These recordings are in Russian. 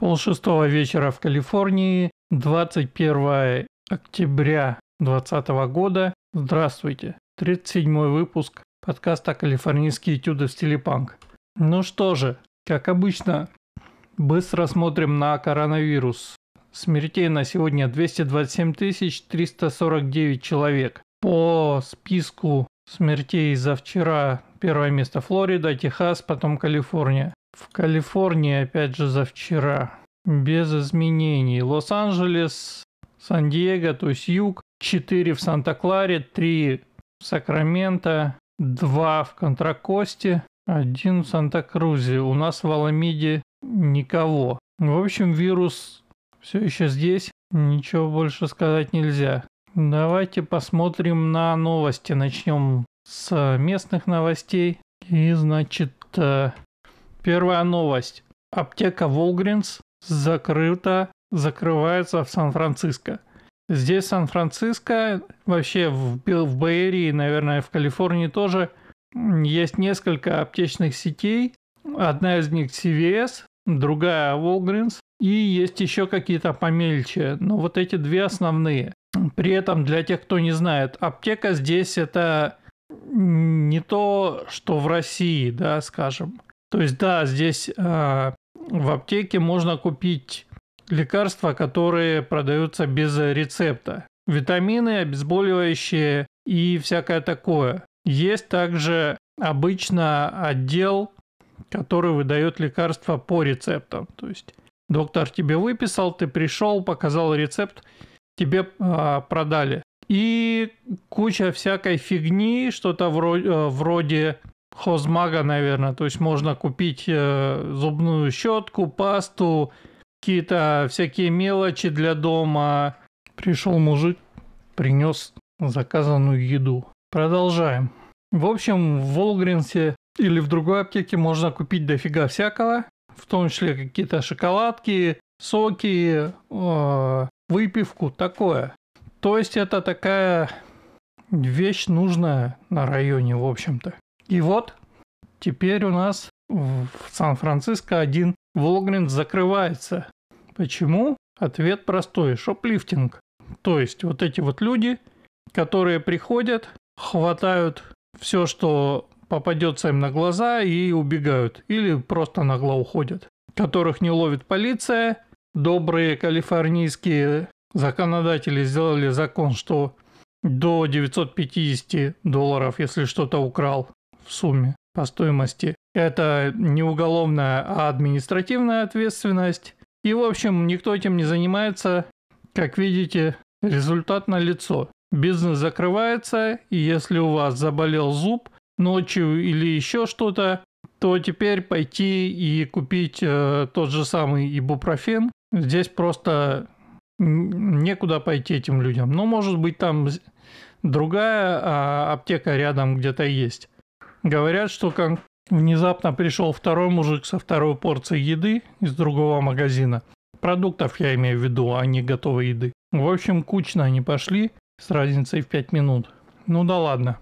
Полшестого вечера в Калифорнии, 21 октября 2020 года. Здравствуйте. 37 выпуск подкаста «Калифорнийские этюды в стиле панк». Ну что же, как обычно, быстро смотрим на коронавирус. Смертей на сегодня 227 349 человек. По списку смертей за вчера первое место Флорида, Техас, потом Калифорния. В Калифорнии, опять же, за вчера. Без изменений. Лос-Анджелес, Сан-Диего, то есть юг. 4 в Санта-Кларе, 3 в Сакраменто, 2 в Контракосте, 1 в Санта-Крузе. У нас в Аламиде никого. В общем, вирус все еще здесь. Ничего больше сказать нельзя. Давайте посмотрим на новости. Начнем с местных новостей. И, значит, э, Первая новость. Аптека Волгринс закрыта, закрывается в Сан-Франциско. Здесь Сан-Франциско, вообще в, в Бэйрии, наверное, в Калифорнии тоже есть несколько аптечных сетей. Одна из них CVS, другая Walgreens, и есть еще какие-то помельче. Но вот эти две основные. При этом, для тех, кто не знает, аптека здесь это не то, что в России, да, скажем. То есть, да, здесь э, в аптеке можно купить лекарства, которые продаются без рецепта. Витамины, обезболивающие и всякое такое. Есть также обычно отдел, который выдает лекарства по рецептам. То есть доктор тебе выписал, ты пришел, показал рецепт, тебе э, продали. И куча всякой фигни, что-то вроде, э, вроде хозмага, наверное. То есть можно купить э, зубную щетку, пасту, какие-то всякие мелочи для дома. Пришел мужик, принес заказанную еду. Продолжаем. В общем, в Волгринсе или в другой аптеке можно купить дофига всякого, в том числе какие-то шоколадки, соки, э, выпивку, такое. То есть это такая вещь нужная на районе, в общем-то. И вот теперь у нас в Сан-Франциско один Волгринс закрывается. Почему? Ответ простой. Шоплифтинг. То есть вот эти вот люди, которые приходят, хватают все, что попадется им на глаза и убегают. Или просто нагло уходят. Которых не ловит полиция. Добрые калифорнийские законодатели сделали закон, что до 950 долларов, если что-то украл, сумме по стоимости. Это не уголовная, а административная ответственность. И, в общем, никто этим не занимается. Как видите, результат на лицо. Бизнес закрывается, и если у вас заболел зуб ночью или еще что-то, то теперь пойти и купить э, тот же самый ибупрофен. Здесь просто некуда пойти этим людям. Но, может быть, там другая а, аптека рядом где-то есть. Говорят, что как внезапно пришел второй мужик со второй порцией еды из другого магазина. Продуктов я имею в виду, а не готовой еды. В общем, кучно они пошли с разницей в 5 минут. Ну да ладно.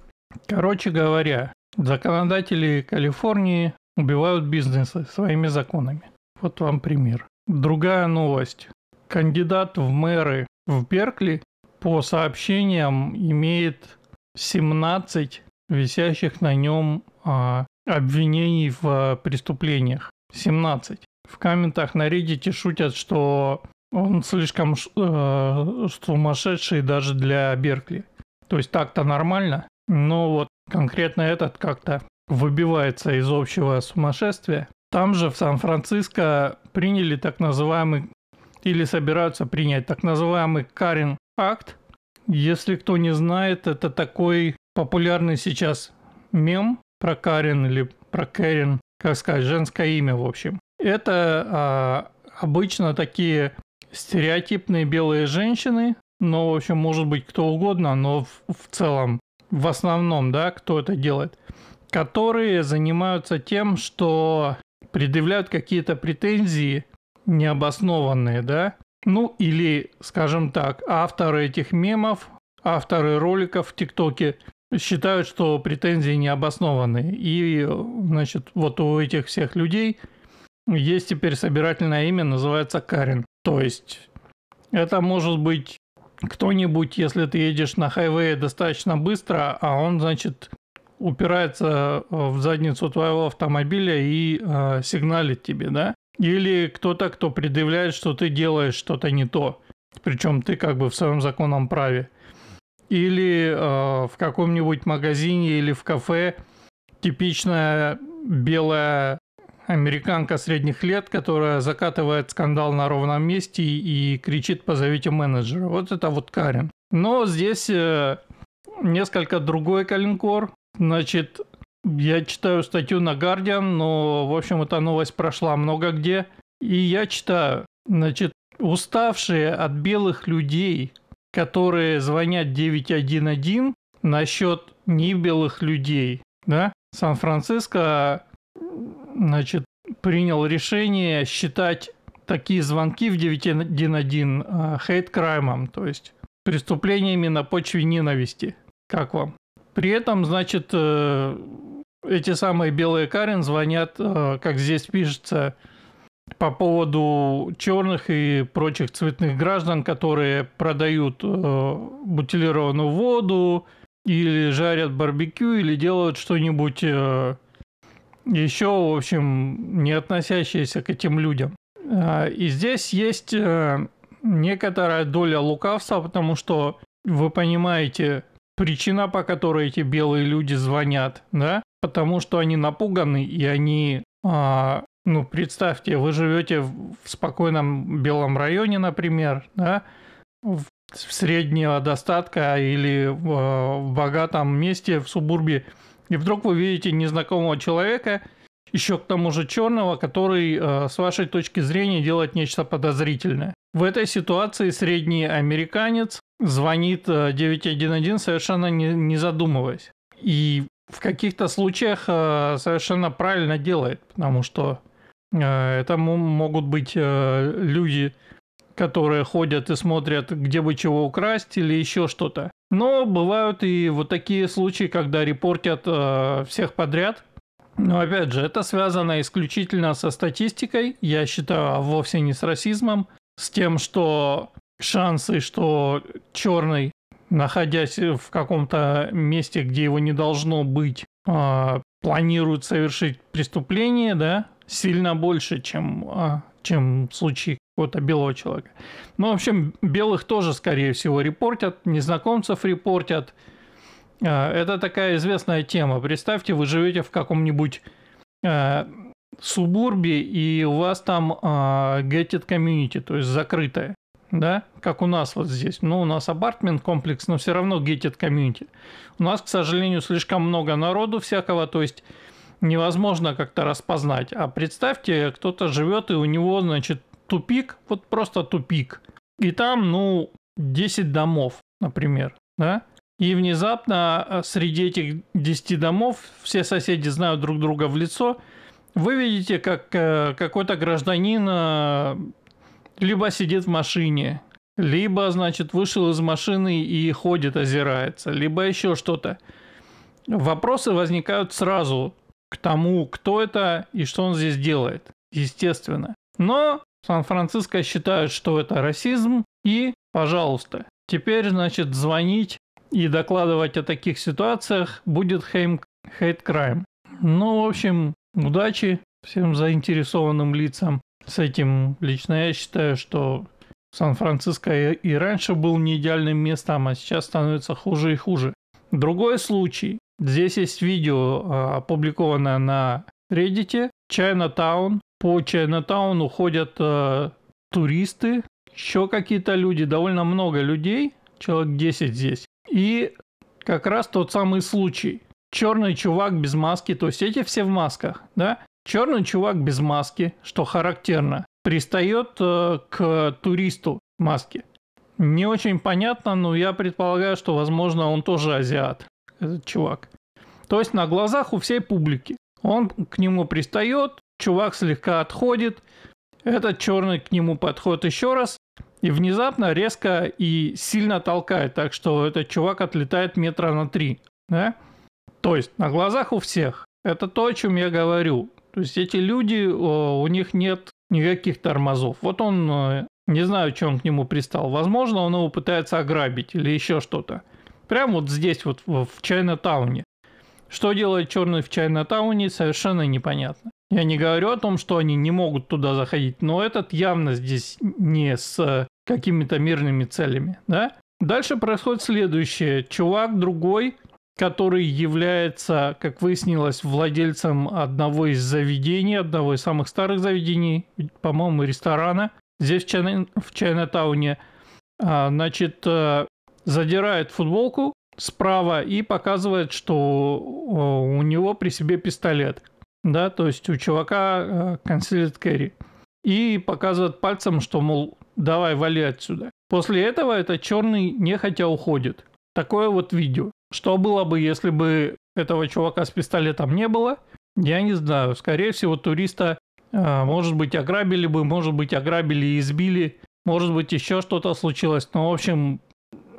Короче говоря, законодатели Калифорнии убивают бизнесы своими законами. Вот вам пример. Другая новость. Кандидат в мэры в Беркли по сообщениям имеет 17 висящих на нем а, обвинений в а, преступлениях. 17. В комментах на Reddit шутят, что он слишком э, сумасшедший даже для Беркли. То есть так-то нормально, но вот конкретно этот как-то выбивается из общего сумасшествия. Там же в Сан-Франциско приняли так называемый или собираются принять так называемый Карин акт. Если кто не знает, это такой популярный сейчас мем про Карен или про Кэрин, как сказать, женское имя, в общем. Это а, обычно такие стереотипные белые женщины, но, в общем, может быть кто угодно, но в, в целом, в основном, да, кто это делает, которые занимаются тем, что предъявляют какие-то претензии необоснованные, да, ну или, скажем так, авторы этих мемов, авторы роликов в ТикТоке считают, что претензии не обоснованы. И, значит, вот у этих всех людей есть теперь собирательное имя, называется Карен. То есть это может быть кто-нибудь, если ты едешь на хайвее достаточно быстро, а он, значит, упирается в задницу твоего автомобиля и э, сигналит тебе, да? Или кто-то, кто предъявляет, что ты делаешь что-то не то. Причем ты как бы в своем законном праве. Или э, в каком-нибудь магазине или в кафе типичная белая американка средних лет, которая закатывает скандал на ровном месте и кричит «позовите менеджера». Вот это вот Карен. Но здесь э, несколько другой калинкор. Значит, я читаю статью на Guardian, но, в общем, эта новость прошла много где. И я читаю, значит, уставшие от белых людей, которые звонят 911 насчет небелых людей, да, Сан-Франциско, значит, принял решение считать такие звонки в 911 хейт-краймом, то есть преступлениями на почве ненависти. Как вам? При этом, значит, э, эти самые белые Карен звонят, э, как здесь пишется, по поводу черных и прочих цветных граждан, которые продают э, бутилированную воду или жарят барбекю или делают что-нибудь э, еще, в общем, не относящееся к этим людям. Э, и здесь есть э, некоторая доля лукавства, потому что вы понимаете, причина, по которой эти белые люди звонят, да, потому что они напуганы и они а, ну, представьте, вы живете в спокойном белом районе, например, да, в среднего достатка или в, в богатом месте в субурбе, и вдруг вы видите незнакомого человека, еще к тому же черного, который э, с вашей точки зрения делает нечто подозрительное. В этой ситуации средний американец звонит 911 э, совершенно не, не задумываясь. И в каких-то случаях э, совершенно правильно делает, потому что Э, это могут быть э, люди, которые ходят и смотрят, где бы чего украсть или еще что-то. Но бывают и вот такие случаи, когда репортят э, всех подряд. Но опять же, это связано исключительно со статистикой, я считаю, а вовсе не с расизмом, с тем, что шансы, что черный, находясь в каком-то месте, где его не должно быть, планирует совершить преступление, да, сильно больше, чем, а, чем в случае какого-то белого человека. Ну, в общем, белых тоже, скорее всего, репортят, незнакомцев репортят. А, это такая известная тема. Представьте, вы живете в каком-нибудь э, субурбе, и у вас там э, gated community, то есть закрытая, да, как у нас вот здесь. Ну, у нас апартмент комплекс, но все равно gated community. У нас, к сожалению, слишком много народу всякого, то есть невозможно как-то распознать. А представьте, кто-то живет, и у него, значит, тупик, вот просто тупик. И там, ну, 10 домов, например, да? И внезапно э, среди этих 10 домов все соседи знают друг друга в лицо. Вы видите, как э, какой-то гражданин э, либо сидит в машине, либо, значит, вышел из машины и ходит, озирается, либо еще что-то. Вопросы возникают сразу к тому, кто это и что он здесь делает, естественно. Но Сан-Франциско считают, что это расизм, и, пожалуйста, теперь, значит, звонить и докладывать о таких ситуациях будет hate crime. Ну, в общем, удачи всем заинтересованным лицам с этим. Лично я считаю, что Сан-Франциско и раньше был не идеальным местом, а сейчас становится хуже и хуже. Другой случай. Здесь есть видео, а, опубликованное на Reddit. Чайнатаун. По Чайнатауну ходят э, туристы, еще какие-то люди, довольно много людей, человек 10 здесь. И как раз тот самый случай. Черный чувак без маски, то есть эти все в масках, да? Черный чувак без маски, что характерно, пристает э, к туристу в маске. Не очень понятно, но я предполагаю, что, возможно, он тоже азиат этот чувак. То есть на глазах у всей публики. Он к нему пристает, чувак слегка отходит, этот черный к нему подходит еще раз, и внезапно резко и сильно толкает, так что этот чувак отлетает метра на три. Да? То есть на глазах у всех. Это то, о чем я говорю. То есть эти люди, у них нет никаких тормозов. Вот он, э, не знаю, он к нему пристал. Возможно, он его пытается ограбить или еще что-то. Прямо вот здесь, вот в Чайна-тауне. Что делает черный в Чайна-тауне, совершенно непонятно. Я не говорю о том, что они не могут туда заходить, но этот явно здесь не с какими-то мирными целями, да? Дальше происходит следующее. Чувак другой, который является, как выяснилось, владельцем одного из заведений, одного из самых старых заведений, по-моему, ресторана, здесь в, Чайна, в Чайнатауне, а, значит, э, задирает футболку справа и показывает, что у него при себе пистолет. Да, то есть у чувака э, carry. И показывает пальцем, что, мол, давай, вали отсюда. После этого этот черный нехотя уходит. Такое вот видео. Что было бы, если бы этого чувака с пистолетом не было? Я не знаю. Скорее всего, туриста, э, может быть, ограбили бы, может быть, ограбили и избили, может быть, еще что-то случилось. Но, в общем,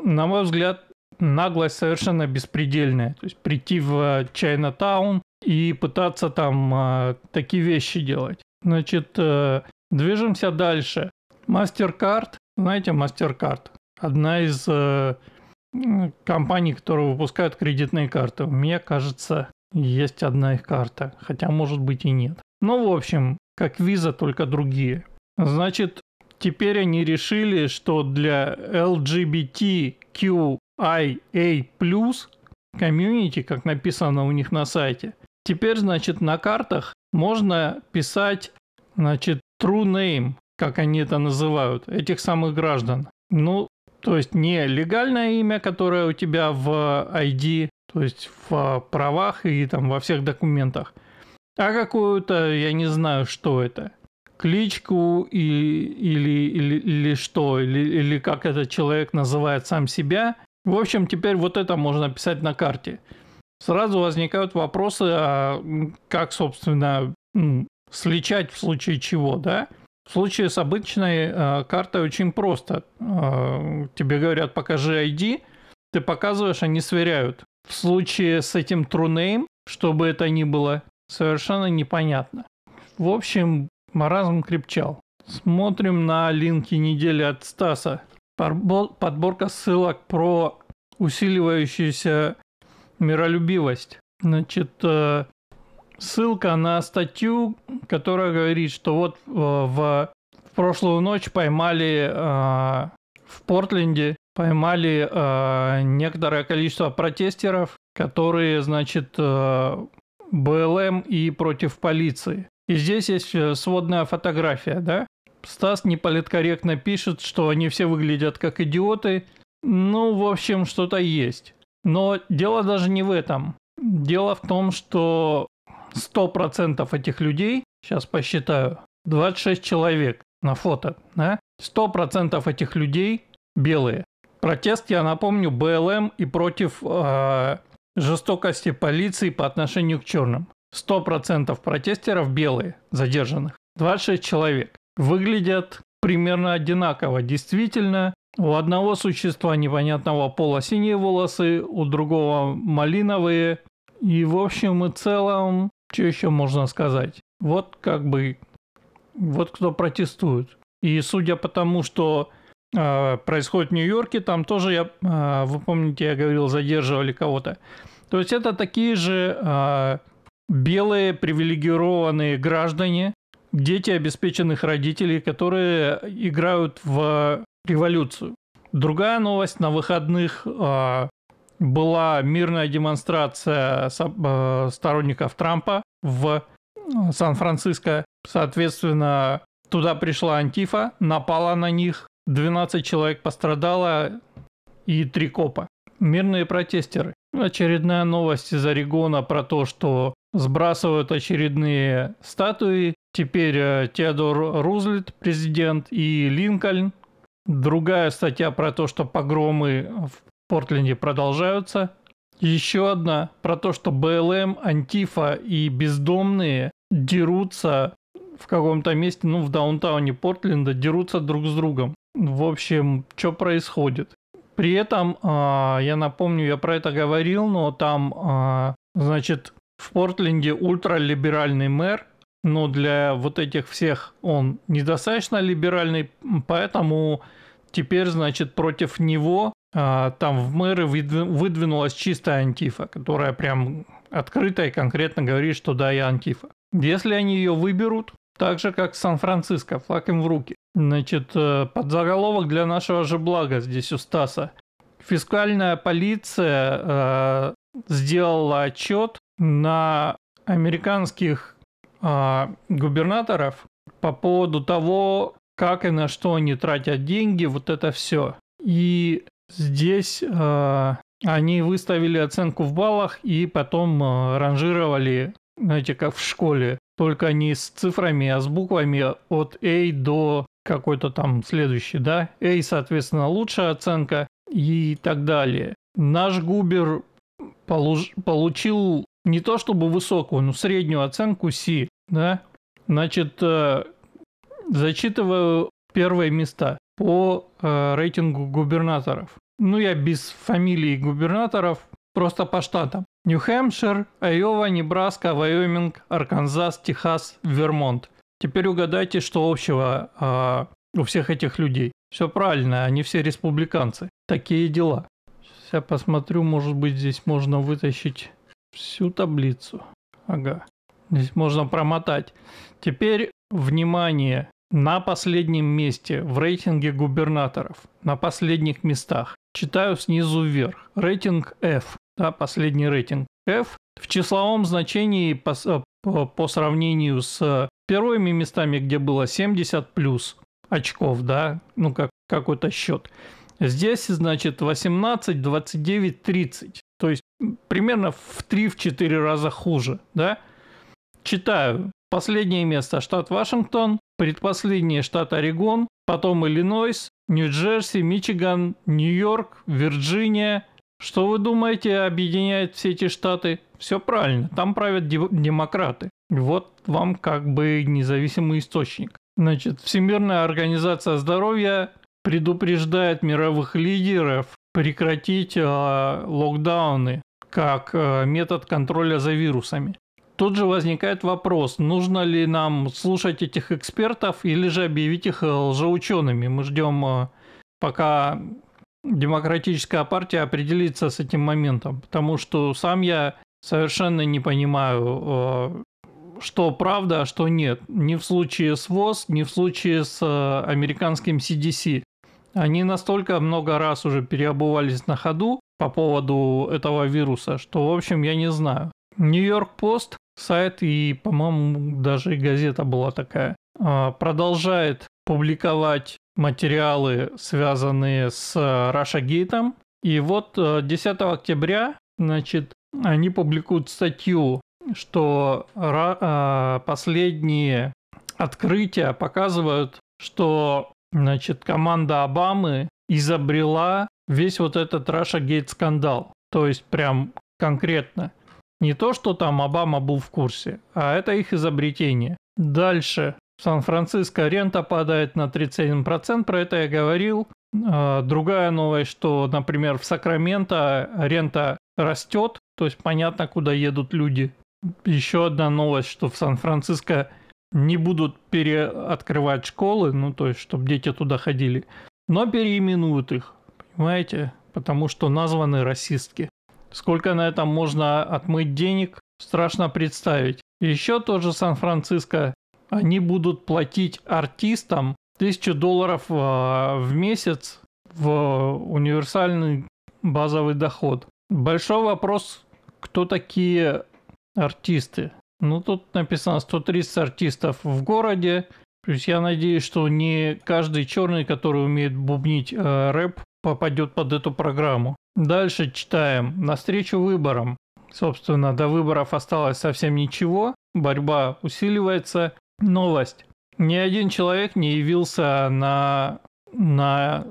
на мой взгляд, наглость совершенно беспредельная. То есть прийти в Чайна-таун и пытаться там а, такие вещи делать. Значит, э, движемся дальше. MasterCard, знаете, MasterCard, одна из э, компаний, которые выпускают кредитные карты. Меня, кажется, есть одна их карта, хотя может быть и нет. Ну, в общем, как виза, только другие. Значит, теперь они решили, что для LGBTQIA+, комьюнити, как написано у них на сайте, теперь, значит, на картах можно писать, значит, true name, как они это называют, этих самых граждан. Ну, то есть не легальное имя, которое у тебя в ID, то есть в правах и там во всех документах, а какую-то, я не знаю, что это, кличку и, или, или, или что, или, или как этот человек называет сам себя. В общем, теперь вот это можно писать на карте. Сразу возникают вопросы, а как, собственно, сличать в случае чего, да? В случае с обычной э, картой очень просто. Э, тебе говорят, покажи ID, ты показываешь, они сверяют. В случае с этим TrueName, что бы это ни было, совершенно непонятно. В общем, маразм крепчал. Смотрим на линки недели от Стаса. Подборка ссылок про усиливающуюся миролюбивость. Значит, э, ссылка на статью, которая говорит, что вот э, в, прошлую ночь поймали э, в Портленде поймали некоторое количество протестеров, которые, значит, БЛМ и против полиции. И здесь есть э, сводная фотография, да? Стас неполиткорректно пишет, что они все выглядят как идиоты. Ну, в общем, что-то есть. Но дело даже не в этом. Дело в том, что 100% этих людей, сейчас посчитаю, 26 человек на фото, да? 100% этих людей белые. Протест, я напомню, БЛМ и против э, жестокости полиции по отношению к черным. 100% протестеров белые, задержанных. 26 человек. Выглядят примерно одинаково. Действительно, у одного существа непонятного пола синие волосы, у другого малиновые. И в общем и целом что еще можно сказать? Вот как бы, вот кто протестует. И судя по тому, что э, происходит в Нью-Йорке, там тоже, я, э, вы помните, я говорил, задерживали кого-то. То есть это такие же э, белые привилегированные граждане, дети обеспеченных родителей, которые играют в революцию. Другая новость на выходных э, была мирная демонстрация э, сторонников Трампа в э, Сан-Франциско. Соответственно, туда пришла Антифа, напала на них, 12 человек пострадало и три копа. Мирные протестеры. Очередная новость из Орегона про то, что сбрасывают очередные статуи. Теперь э, Теодор Рузвельт, президент, и Линкольн. Другая статья про то, что погромы в Портленде продолжаются. Еще одна про то, что БЛМ, Антифа и бездомные дерутся в каком-то месте, ну, в даунтауне Портленда, дерутся друг с другом. В общем, что происходит? При этом, э, я напомню, я про это говорил, но там, э, значит, в Портленде ультралиберальный мэр, но для вот этих всех он недостаточно либеральный, поэтому теперь, значит, против него а, там в мэры выдвинулась чистая антифа, которая прям открыто и конкретно говорит, что да, я антифа. Если они ее выберут, так же, как Сан-Франциско, флаг им в руки. Значит, э, под заголовок для нашего же блага здесь у Стаса. Фискальная полиция э, сделала отчет на американских э, губернаторов по поводу того, как и на что они тратят деньги, вот это все. И здесь э, они выставили оценку в баллах и потом э, ранжировали, знаете, как в школе, только не с цифрами, а с буквами от A до какой-то там следующий, да? A, соответственно, лучшая оценка и так далее. Наш Губер получ, получил не то чтобы высокую, но среднюю оценку C, да? Значит, э, зачитываю первые места по э, рейтингу губернаторов. Ну, я без фамилий губернаторов, просто по штатам. Нью-Хэмпшир, Айова, Небраска, Вайоминг, Арканзас, Техас, Вермонт. Теперь угадайте, что общего э, у всех этих людей. Все правильно, они все республиканцы. Такие дела. Сейчас я посмотрю, может быть здесь можно вытащить всю таблицу. Ага. Здесь можно промотать. Теперь, внимание, на последнем месте в рейтинге губернаторов, на последних местах. Читаю снизу вверх. Рейтинг F, да, последний рейтинг F в числовом значении по, по, по сравнению с первыми местами, где было 70 плюс очков, да, ну как какой-то счет. Здесь, значит, 18, 29, 30. То есть примерно в 3-4 раза хуже, да. Читаю. Последнее место штат Вашингтон, предпоследнее штат Орегон, потом Иллинойс, Нью-Джерси, Мичиган, Нью-Йорк, Вирджиния. Что вы думаете объединяет все эти штаты? Все правильно, там правят демократы. Вот вам как бы независимый источник. Значит, Всемирная организация здоровья предупреждает мировых лидеров прекратить э, локдауны как э, метод контроля за вирусами. Тут же возникает вопрос, нужно ли нам слушать этих экспертов или же объявить их лжеучеными. Мы ждем, э, пока демократическая партия определится с этим моментом, потому что сам я совершенно не понимаю, э, что правда, а что нет. Ни в случае с ВОЗ, ни в случае с э, американским CDC. Они настолько много раз уже переобувались на ходу по поводу этого вируса, что, в общем, я не знаю. Нью-Йорк Пост сайт и, по-моему, даже и газета была такая, а, продолжает публиковать материалы, связанные с Gate. И вот 10 э, октября, значит, они публикуют статью, что а, последние открытия показывают, что, значит, команда Обамы изобрела весь вот этот Russia Gate скандал. То есть прям конкретно. Не то, что там Обама был в курсе, а это их изобретение. Дальше. Сан-Франциско рента падает на 31%, про это я говорил. А, другая новость, что, например, в Сакраменто рента растет, то есть понятно, куда едут люди. Еще одна новость, что в Сан-Франциско не будут переоткрывать школы, ну то есть, чтобы дети туда ходили, но переименуют их, понимаете, потому что названы расистки. Сколько на этом можно отмыть денег, страшно представить. Еще тоже Сан-Франциско, они будут платить артистам тысячу долларов а, в месяц в универсальный базовый доход. Большой вопрос, кто такие артисты. Ну, тут написано 130 артистов в городе. То есть я надеюсь, что не каждый черный, который умеет бубнить э, рэп, попадет под эту программу. Дальше читаем. Навстречу выборам. Собственно, до выборов осталось совсем ничего. Борьба усиливается. Новость. Ни один человек не явился на, на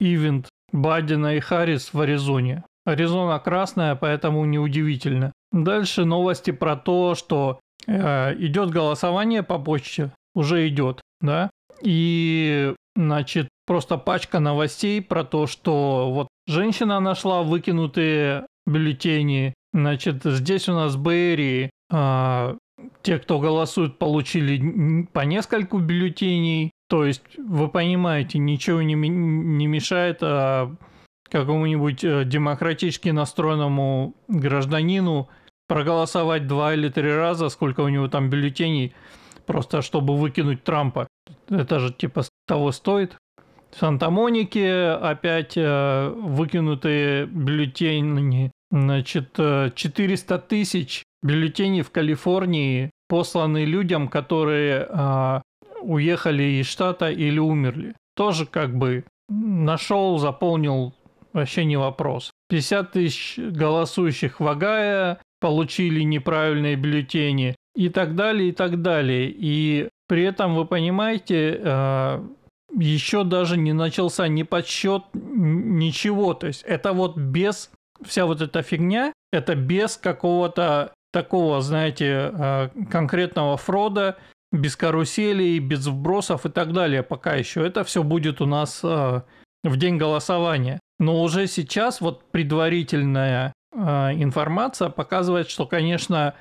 ивент Бадина и Харрис в Аризоне. Аризона красная, поэтому неудивительно. Дальше новости про то, что э, идет голосование по почте, уже идет, да, и, значит, просто пачка новостей про то, что вот женщина нашла выкинутые бюллетени. Значит, здесь у нас Берри, а, те, кто голосует, получили по нескольку бюллетеней. То есть, вы понимаете, ничего не, не мешает а, какому-нибудь э, демократически настроенному гражданину проголосовать два или три раза, сколько у него там бюллетеней, просто чтобы выкинуть Трампа. Это же типа того стоит. В Санта-Монике опять э, выкинутые бюллетени. Значит, 400 э, тысяч бюллетеней в Калифорнии посланы людям, которые э, уехали из штата или умерли. Тоже как бы нашел, заполнил, вообще не вопрос. 50 тысяч голосующих в Агая получили неправильные бюллетени и так далее, и так далее. И при этом, вы понимаете, э, еще даже не начался ни подсчет, ничего. То есть это вот без, вся вот эта фигня, это без какого-то такого, знаете, э, конкретного фрода, без каруселей, без вбросов и так далее пока еще. Это все будет у нас э, в день голосования. Но уже сейчас вот предварительная э, информация показывает, что, конечно,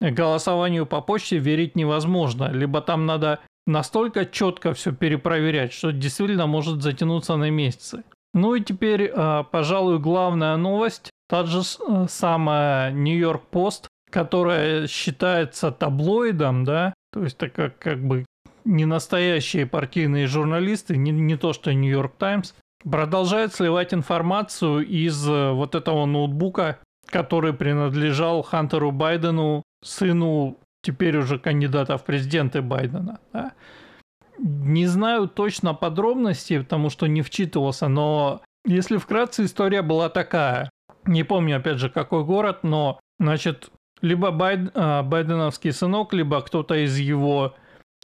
голосованию по почте верить невозможно. Либо там надо настолько четко все перепроверять, что действительно может затянуться на месяцы. Ну и теперь, а, пожалуй, главная новость. Та же э, самая Нью-Йорк Пост, которая считается таблоидом, да, то есть это как, как бы не настоящие партийные журналисты, не, не то что Нью-Йорк Таймс, продолжает сливать информацию из э, вот этого ноутбука, который принадлежал Хантеру Байдену, сыну теперь уже кандидата в президенты Байдена. Да? Не знаю точно подробностей, потому что не вчитывался, но если вкратце, история была такая. Не помню, опять же, какой город, но, значит, либо Байд, а, байденовский сынок, либо кто-то из его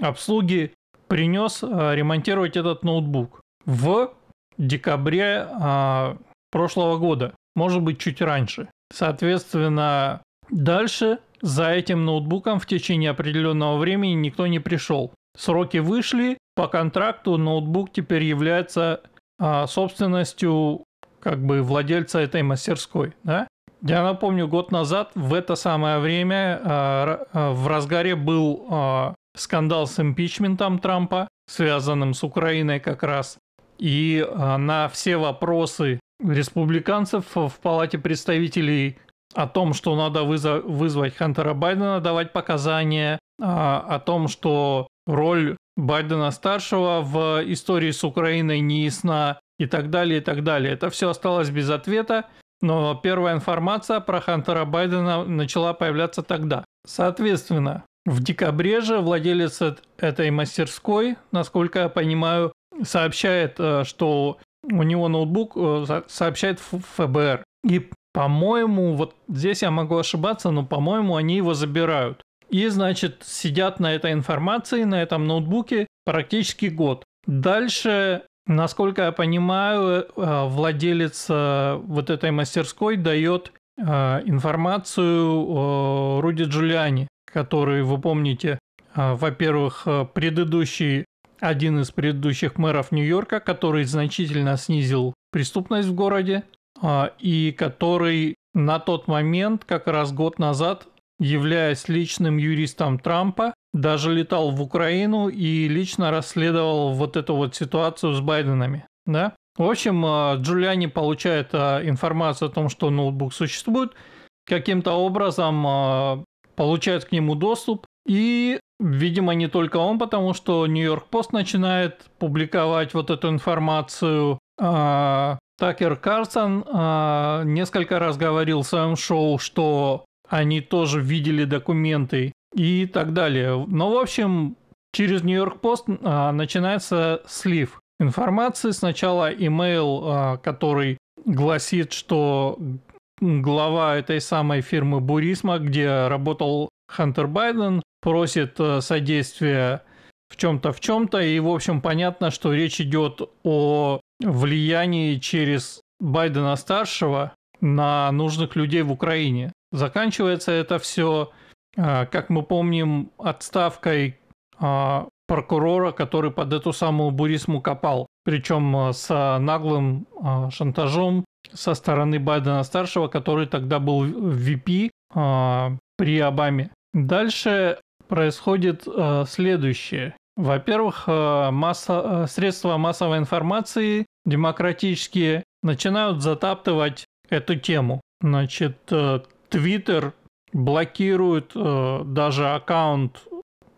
обслуги принес а, ремонтировать этот ноутбук в декабре а, прошлого года, может быть, чуть раньше. Соответственно, дальше за этим ноутбуком в течение определенного времени никто не пришел. Сроки вышли, по контракту ноутбук теперь является а, собственностью как бы владельца этой мастерской. Да? Я напомню, год назад в это самое время а, а, в разгаре был а, скандал с импичментом Трампа, связанным с Украиной как раз. И а, на все вопросы республиканцев в Палате представителей о том, что надо вызвать Хантера Байдена, давать показания, а, о том, что роль Байдена-старшего в истории с Украиной не ясна и так далее, и так далее. Это все осталось без ответа, но первая информация про Хантера Байдена начала появляться тогда. Соответственно, в декабре же владелец этой мастерской, насколько я понимаю, сообщает, э, что у него ноутбук э, сообщает ФБР. И по-моему, вот здесь я могу ошибаться, но, по-моему, они его забирают. И, значит, сидят на этой информации, на этом ноутбуке практически год. Дальше, насколько я понимаю, э, владелец э, вот этой мастерской дает э, информацию Руди Джулиани, который, вы помните, во-первых, предыдущий, один из предыдущих мэров Нью-Йорка, который значительно снизил преступность в городе, и который на тот момент, как раз год назад, являясь личным юристом Трампа, даже летал в Украину и лично расследовал вот эту вот ситуацию с Байденами. Да? В общем, а, Джулиани получает а, информацию о том, что ноутбук существует, каким-то образом получает к нему доступ, и, видимо, не только он, потому что Нью-Йорк Пост начинает публиковать вот эту информацию, Такер Карсон э, несколько раз говорил в своем шоу, что они тоже видели документы и так далее. Но, в общем, через Нью-Йорк Пост э, начинается слив информации. Сначала имейл, э, который гласит, что глава этой самой фирмы Бурисма, где работал Хантер Байден, просит э, содействия в чем-то, в чем-то. И, в общем, понятно, что речь идет о влиянии через Байдена-старшего на нужных людей в Украине. Заканчивается это все, а, как мы помним, отставкой а, прокурора, который под эту самую бурисму копал. Причем а, с наглым шантажом со стороны Байдена-старшего, который тогда был VP при Обаме. Дальше происходит следующее. Во-первых, масса, средства массовой информации демократические начинают затаптывать эту тему. Значит, э, Твиттер блокирует э, даже аккаунт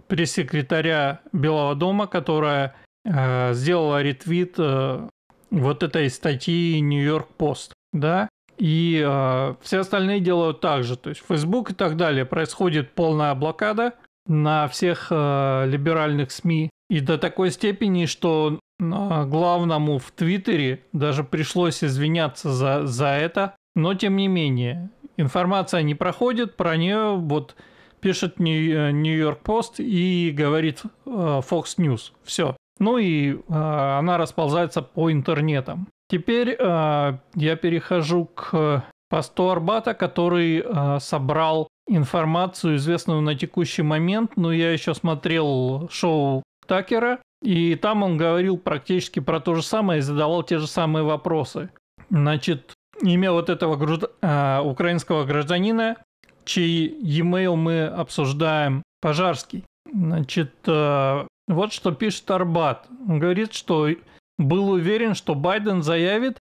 пресс-секретаря Белого дома, которая э, сделала ретвит вот этой статьи Нью-Йорк Пост, да, и э, все остальные делают так же, то есть Facebook и так далее. Происходит полная блокада на всех э, либеральных СМИ и до такой степени, что главному в Твиттере даже пришлось извиняться за, за это, но тем не менее информация не проходит, про нее вот пишет Нью-Йорк Пост и говорит э, Fox News. Все. Ну и э, она расползается по интернетам. Теперь э, я перехожу к посту Арбата, который э, собрал информацию, известную на текущий момент. Но я еще смотрел шоу Такера, и там он говорил практически про то же самое и задавал те же самые вопросы. Значит, имя вот этого груд... э, украинского гражданина чей e-mail мы обсуждаем, Пожарский. Значит, э, вот что пишет Арбат. Он говорит, что был уверен, что Байден заявит,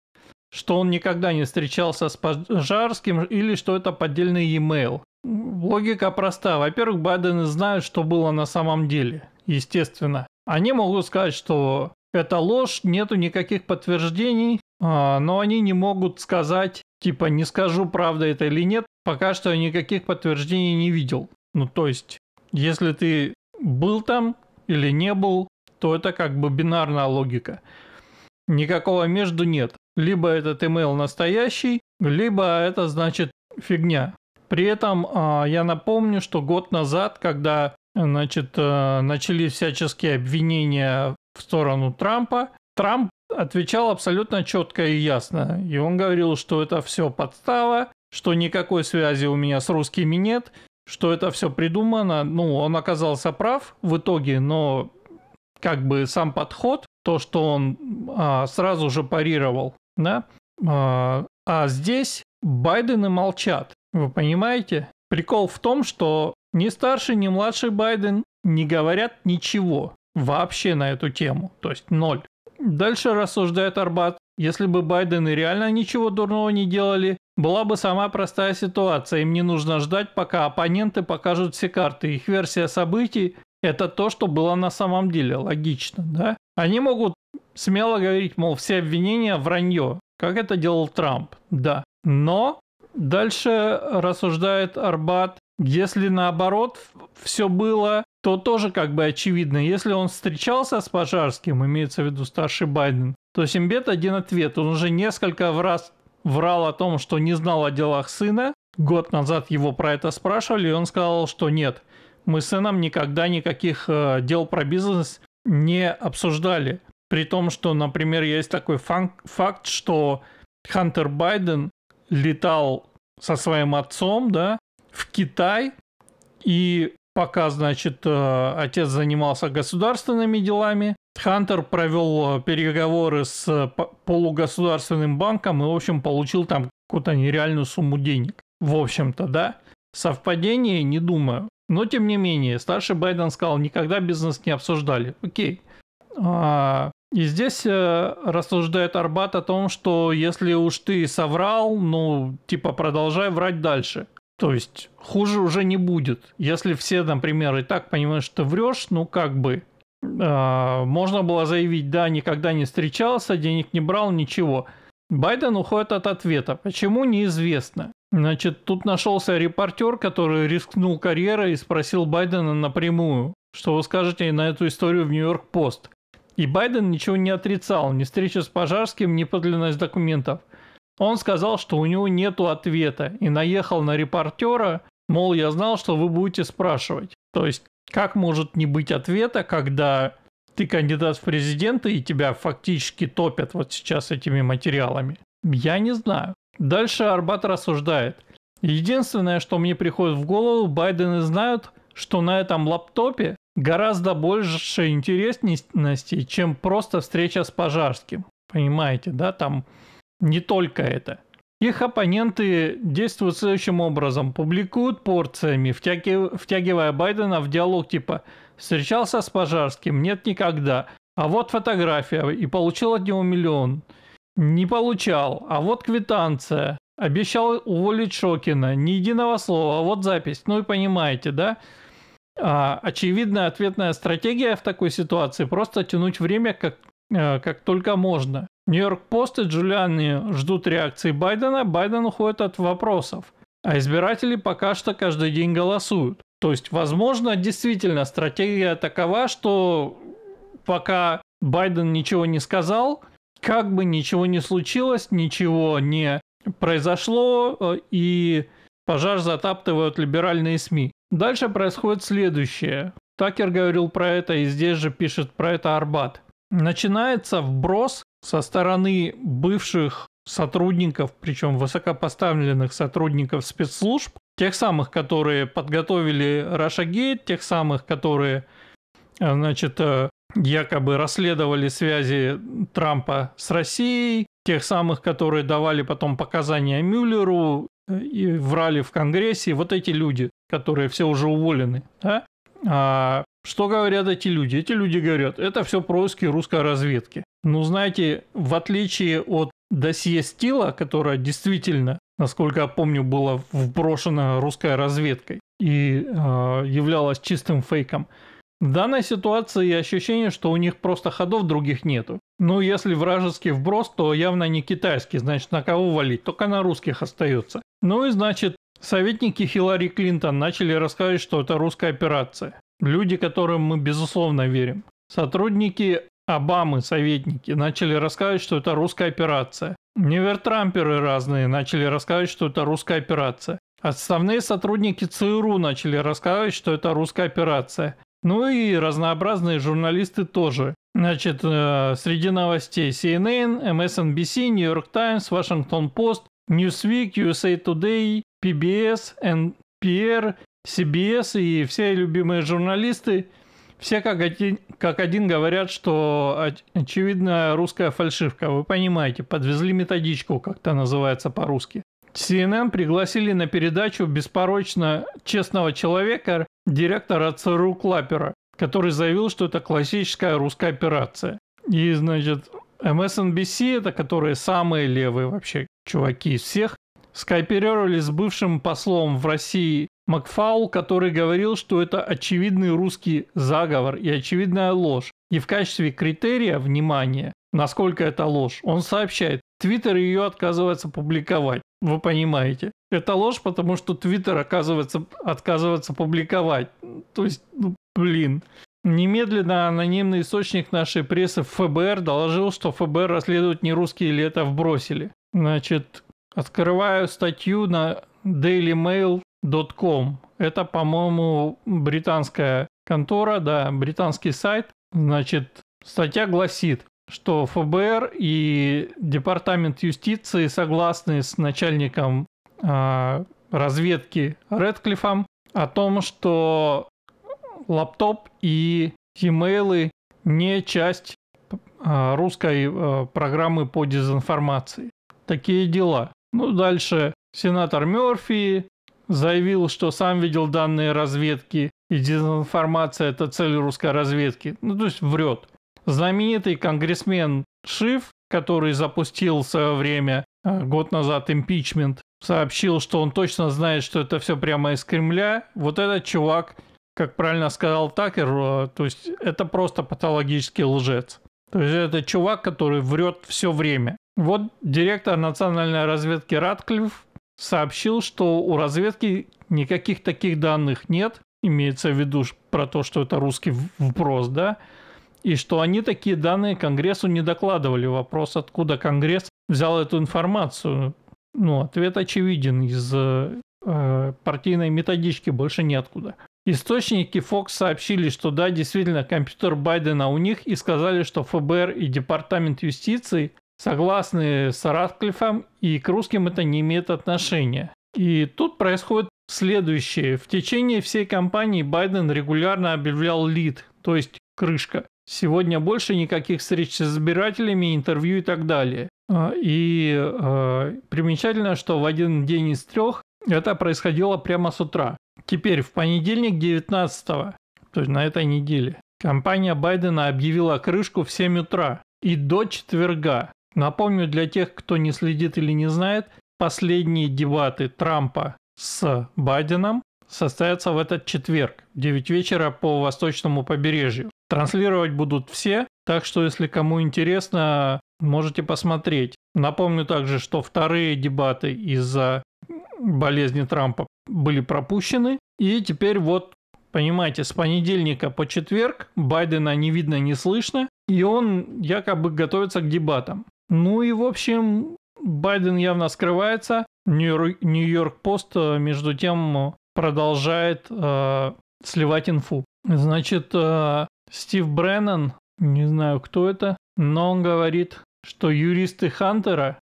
что он никогда не встречался с Пожарским или что это поддельный e-mail. Логика проста. Во-первых, Байдены знают, что было на самом деле. Естественно. Они могут сказать, что это ложь, нету никаких подтверждений, а, но они не могут сказать, типа, не скажу, правда это или нет, пока что никаких подтверждений не видел. Ну, то есть, если ты был там или не был, то это как бы бинарная логика. Никакого между нет. Либо этот email настоящий, либо это значит фигня. При этом а, я напомню, что год назад, когда значит, а, начались всяческие обвинения в сторону Трампа, Трамп отвечал абсолютно четко и ясно. И он говорил, что это все подстава, что никакой связи у меня с русскими нет, что это все придумано. Ну, он оказался прав в итоге, но как бы сам подход, то, что он а, сразу же парировал, да, а, а здесь Байдены молчат. Вы понимаете? Прикол в том, что ни старший, ни младший Байден не говорят ничего вообще на эту тему. То есть ноль. Дальше рассуждает Арбат. Если бы Байдены реально ничего дурного не делали, была бы сама простая ситуация. Им не нужно ждать, пока оппоненты покажут все карты. Их версия событий – это то, что было на самом деле. Логично, да? Они могут смело говорить, мол, все обвинения – вранье, как это делал Трамп, да. Но дальше рассуждает Арбат, если наоборот все было, то тоже как бы очевидно. Если он встречался с Пожарским, имеется в виду старший Байден, то Симбет один ответ. Он уже несколько раз врал о том, что не знал о делах сына. Год назад его про это спрашивали, и он сказал, что нет, мы с сыном никогда никаких э, дел про бизнес не обсуждали. При том, что, например, есть такой факт, что Хантер Байден летал со своим отцом, да, в Китай, и пока, значит, э, отец занимался государственными делами, Хантер провел э, переговоры с э, полугосударственным банком и, в общем, получил там какую-то нереальную сумму денег. В общем-то, да. Совпадение, не думаю. Но, тем не менее, старший Байден сказал, никогда бизнес не обсуждали. Окей. А, и здесь рассуждает Арбат о том, что если уж ты соврал, ну, типа, продолжай врать дальше. То есть хуже уже не будет. Если все, например, и так понимают, что врешь, ну как бы э, можно было заявить, да, никогда не встречался, денег не брал, ничего. Байден уходит от ответа. Почему, неизвестно. Значит, тут нашелся репортер, который рискнул карьерой и спросил Байдена напрямую, что вы скажете на эту историю в Нью-Йорк Пост. И Байден ничего не отрицал, ни встреча с Пожарским, ни подлинность документов. Он сказал, что у него нету ответа и наехал на репортера, мол, я знал, что вы будете спрашивать. То есть, как может не быть ответа, когда ты кандидат в президенты и тебя фактически топят вот сейчас этими материалами? Я не знаю. Дальше Арбат рассуждает. Единственное, что мне приходит в голову, Байдены знают, что на этом лаптопе гораздо больше интересностей, чем просто встреча с Пожарским. Понимаете, да? Там не только это. Их оппоненты действуют следующим образом. Публикуют порциями, втягивая Байдена в диалог типа «встречался с Пожарским? Нет, никогда. А вот фотография, и получил от него миллион. Не получал. А вот квитанция. Обещал уволить Шокина. Ни единого слова. А вот запись. Ну и понимаете, да? А, очевидная ответная стратегия в такой ситуации просто тянуть время как, э, как только можно. Нью-Йорк Пост и Джулиани ждут реакции Байдена, Байден уходит от вопросов. А избиратели пока что каждый день голосуют. То есть, возможно, действительно стратегия такова, что пока Байден ничего не сказал, как бы ничего не случилось, ничего не произошло, э, и пожар затаптывают либеральные СМИ. Дальше происходит следующее. Такер говорил про это, и здесь же пишет про это Арбат. Начинается вброс со стороны бывших сотрудников, причем высокопоставленных сотрудников спецслужб, тех самых, которые подготовили Рашагейт, тех самых, которые, э, значит, э, якобы расследовали связи Трампа с Россией, тех самых, которые давали потом показания Мюллеру э, и врали в Конгрессе, вот эти люди, которые все уже уволены, да? А что говорят эти люди? Эти люди говорят, это все происки русской разведки. Ну, знаете, в отличие от досье Стила, которое действительно, насколько я помню, было вброшено русской разведкой и э, являлось чистым фейком, в данной ситуации ощущение, что у них просто ходов других нету. Ну, если вражеский вброс, то явно не китайский, значит, на кого валить? Только на русских остается. Ну и значит, советники Хиллари Клинтон начали рассказывать, что это русская операция. Люди, которым мы безусловно верим. Сотрудники Обамы, советники, начали рассказывать, что это русская операция. Невертрамперы разные начали рассказывать, что это русская операция. Отставные сотрудники ЦРУ начали рассказывать, что это русская операция. Ну и разнообразные журналисты тоже. Значит, э, среди новостей CNN, MSNBC, New York Times, Washington Post, Newsweek, USA Today, PBS, NPR, CBS и все любимые журналисты, все как один, как один говорят, что очевидно русская фальшивка. Вы понимаете, подвезли методичку, как это называется по-русски. CNN пригласили на передачу беспорочно честного человека, директора ЦРУ Клапера, который заявил, что это классическая русская операция. И, значит, MSNBC, это которые самые левые вообще чуваки из всех, скооперировали с бывшим послом в России Макфаул, который говорил, что это очевидный русский заговор и очевидная ложь. И в качестве критерия внимания, насколько это ложь, он сообщает, Твиттер ее отказывается публиковать. Вы понимаете. Это ложь, потому что Твиттер оказывается, отказывается публиковать. То есть, ну, блин. Немедленно анонимный источник нашей прессы ФБР доложил, что ФБР расследует не русские ли это вбросили. Значит, открываю статью на dailymail.com. Это, по-моему, британская контора, да, британский сайт. Значит, статья гласит, что ФБР и Департамент юстиции согласны с начальником э, разведки Редклифом о том, что лаптоп и e-mail не часть э, русской э, программы по дезинформации. Такие дела. Ну, дальше сенатор Мерфи заявил, что сам видел данные разведки, и дезинформация – это цель русской разведки. Ну, то есть врет. Знаменитый конгрессмен Шиф, который запустил в свое время, э, год назад, импичмент, сообщил, что он точно знает, что это все прямо из Кремля. Вот этот чувак, как правильно сказал Такер, э, то есть это просто патологический лжец. То есть это чувак, который врет все время. Вот директор национальной разведки Радклифф сообщил, что у разведки никаких таких данных нет, имеется в виду про то, что это русский вброс, да, и что они такие данные Конгрессу не докладывали. Вопрос, откуда Конгресс взял эту информацию. Ну, ответ очевиден. Из э, партийной методички больше неоткуда. Источники Fox сообщили, что да, действительно, компьютер Байдена у них и сказали, что ФБР и Департамент юстиции согласны с Ратклиффом и к русским это не имеет отношения. И тут происходит следующее. В течение всей кампании Байден регулярно объявлял лид, то есть крышка. Сегодня больше никаких встреч с избирателями, интервью и так далее. А, и э, примечательно, что в один день из трех это происходило прямо с утра. Теперь в понедельник 19 то есть на этой неделе, компания Байдена объявила крышку в 7 утра и до четверга. Напомню для тех, кто не следит или не знает, последние дебаты Трампа с Байденом состоятся в этот четверг, 9 вечера по восточному побережью. Транслировать будут все, так что если кому интересно, можете посмотреть. Напомню также, что вторые дебаты из-за болезни Трампа были пропущены. И теперь вот, понимаете, с понедельника по четверг Байдена не видно, не слышно. И он якобы готовится к дебатам. Ну и, в общем, Байден явно скрывается. Нью-Йорк Пост, э, между тем, продолжает э, сливать инфу. Значит, э, Стив Бреннан, не знаю, кто это, но он говорит, что юристы Хантера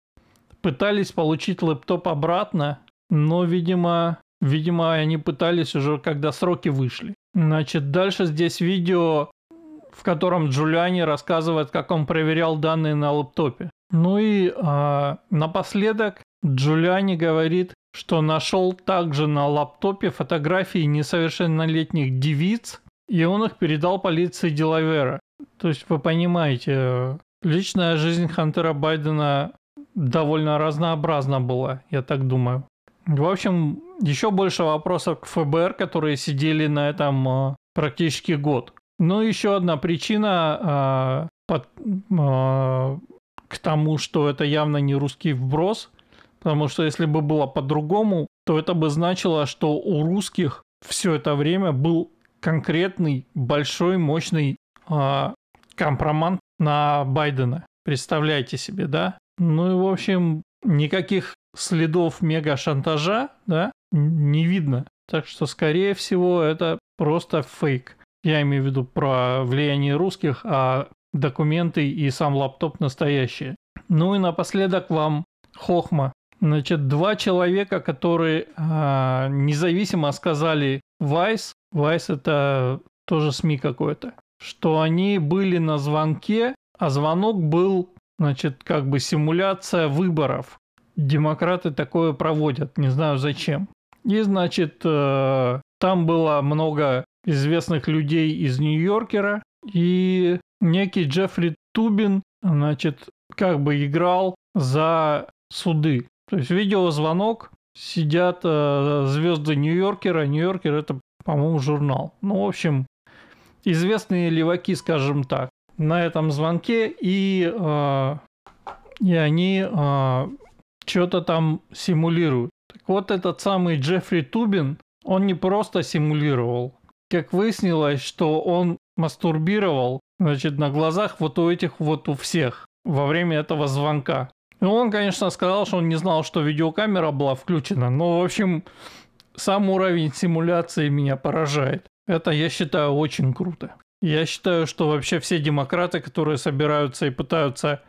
пытались получить лэптоп обратно, но, видимо, видимо, они пытались уже, когда сроки вышли. Значит, дальше здесь видео, в котором Джулиани рассказывает, как он проверял данные на лэптопе. Ну и а, напоследок Джулиани говорит, что нашел также на лаптопе фотографии несовершеннолетних девиц, и он их передал полиции Делавера. То есть вы понимаете, личная жизнь Хантера Байдена довольно разнообразна была, я так думаю. В общем, еще больше вопросов к ФБР, которые сидели на этом э, практически год. Ну, еще одна причина э, под, э, к тому, что это явно не русский вброс, потому что если бы было по-другому, то это бы значило, что у русских все это время был конкретный большой мощный э, компромат на Байдена. Представляете себе, да? Ну и в общем никаких следов мега-шантажа, да, не видно. Так что, скорее всего, это просто фейк. Я имею в виду про влияние русских, а документы и сам лаптоп настоящие. Ну и напоследок вам хохма. Значит, два человека, которые а, независимо сказали Vice, Vice это тоже СМИ какой-то, что они были на звонке, а звонок был, значит, как бы симуляция выборов. Демократы такое проводят, не знаю зачем. И, значит, э, там было много известных людей из Нью-Йоркера, и некий Джеффри Тубин, значит, как бы играл за суды. То есть видеозвонок, сидят э, звезды Нью-Йоркера. Нью-Йоркер это, по-моему, журнал. Ну, в общем, известные леваки, скажем так, на этом звонке, и, э, и они э, что-то там симулируют. Так вот, этот самый Джеффри Тубин, он не просто симулировал. Как выяснилось, что он мастурбировал, значит, на глазах вот у этих вот у всех во время этого звонка. И он, конечно, сказал, что он не знал, что видеокамера была включена, но, в общем, сам уровень симуляции меня поражает. Это, я считаю, очень круто. Я считаю, что вообще все демократы, которые собираются и пытаются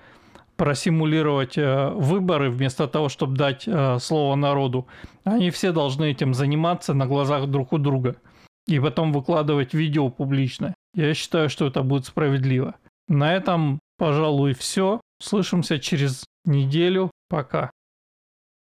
просимулировать э, выборы вместо того, чтобы дать э, слово народу, они все должны этим заниматься на глазах друг у друга и потом выкладывать видео публично. Я считаю, что это будет справедливо. На этом, пожалуй, все. Слышимся через неделю. Пока.